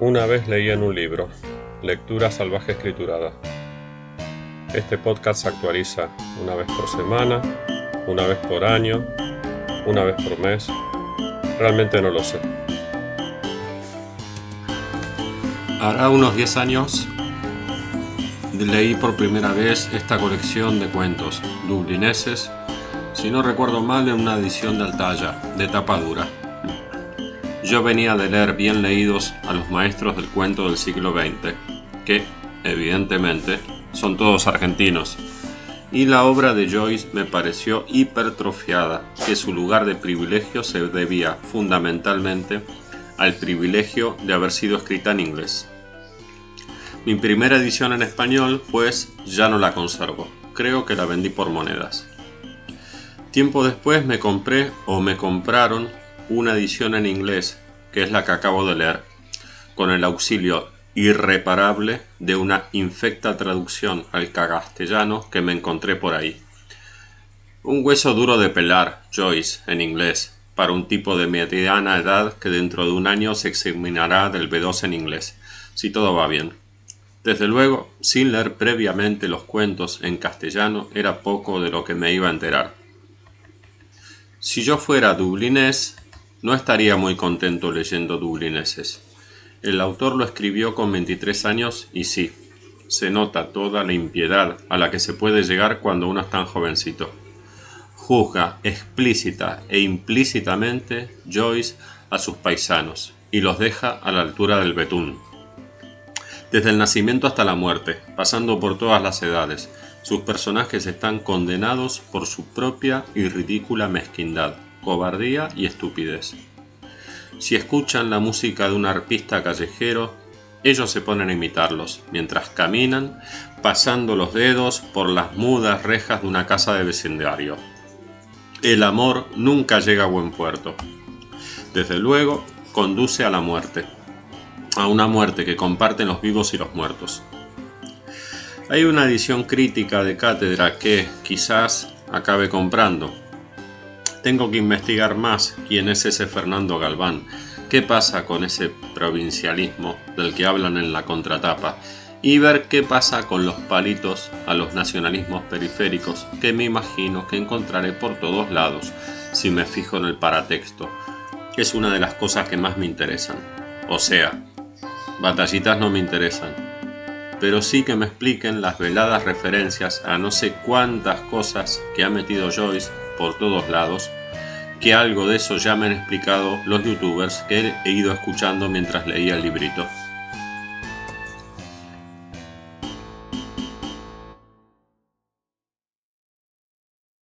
Una vez leí en un libro, Lectura Salvaje Escriturada. Este podcast se actualiza una vez por semana, una vez por año, una vez por mes. Realmente no lo sé. Hará unos 10 años leí por primera vez esta colección de cuentos dublineses, si no recuerdo mal en una edición de Altaya, de tapa dura. Yo venía de leer bien leídos a los maestros del cuento del siglo XX, que, evidentemente, son todos argentinos, y la obra de Joyce me pareció hipertrofiada, que su lugar de privilegio se debía fundamentalmente al privilegio de haber sido escrita en inglés. Mi primera edición en español, pues, ya no la conservo. Creo que la vendí por monedas. Tiempo después me compré o me compraron una edición en inglés, que es la que acabo de leer, con el auxilio irreparable de una infecta traducción al castellano que me encontré por ahí. Un hueso duro de pelar, Joyce, en inglés, para un tipo de mediana edad que dentro de un año se examinará del B2 en inglés, si todo va bien. Desde luego, sin leer previamente los cuentos en castellano era poco de lo que me iba a enterar. Si yo fuera dublinés, no estaría muy contento leyendo dublineses. El autor lo escribió con 23 años y sí, se nota toda la impiedad a la que se puede llegar cuando uno es tan jovencito. Juzga explícita e implícitamente Joyce a sus paisanos y los deja a la altura del betún. Desde el nacimiento hasta la muerte, pasando por todas las edades, sus personajes están condenados por su propia y ridícula mezquindad, cobardía y estupidez. Si escuchan la música de un arpista callejero, ellos se ponen a imitarlos, mientras caminan, pasando los dedos por las mudas rejas de una casa de vecindario. El amor nunca llega a buen puerto. Desde luego, conduce a la muerte, a una muerte que comparten los vivos y los muertos. Hay una edición crítica de cátedra que quizás acabe comprando. Tengo que investigar más quién es ese Fernando Galván, qué pasa con ese provincialismo del que hablan en la contratapa y ver qué pasa con los palitos a los nacionalismos periféricos que me imagino que encontraré por todos lados si me fijo en el paratexto. Es una de las cosas que más me interesan. O sea, batallitas no me interesan pero sí que me expliquen las veladas referencias a no sé cuántas cosas que ha metido Joyce por todos lados, que algo de eso ya me han explicado los youtubers que he ido escuchando mientras leía el librito.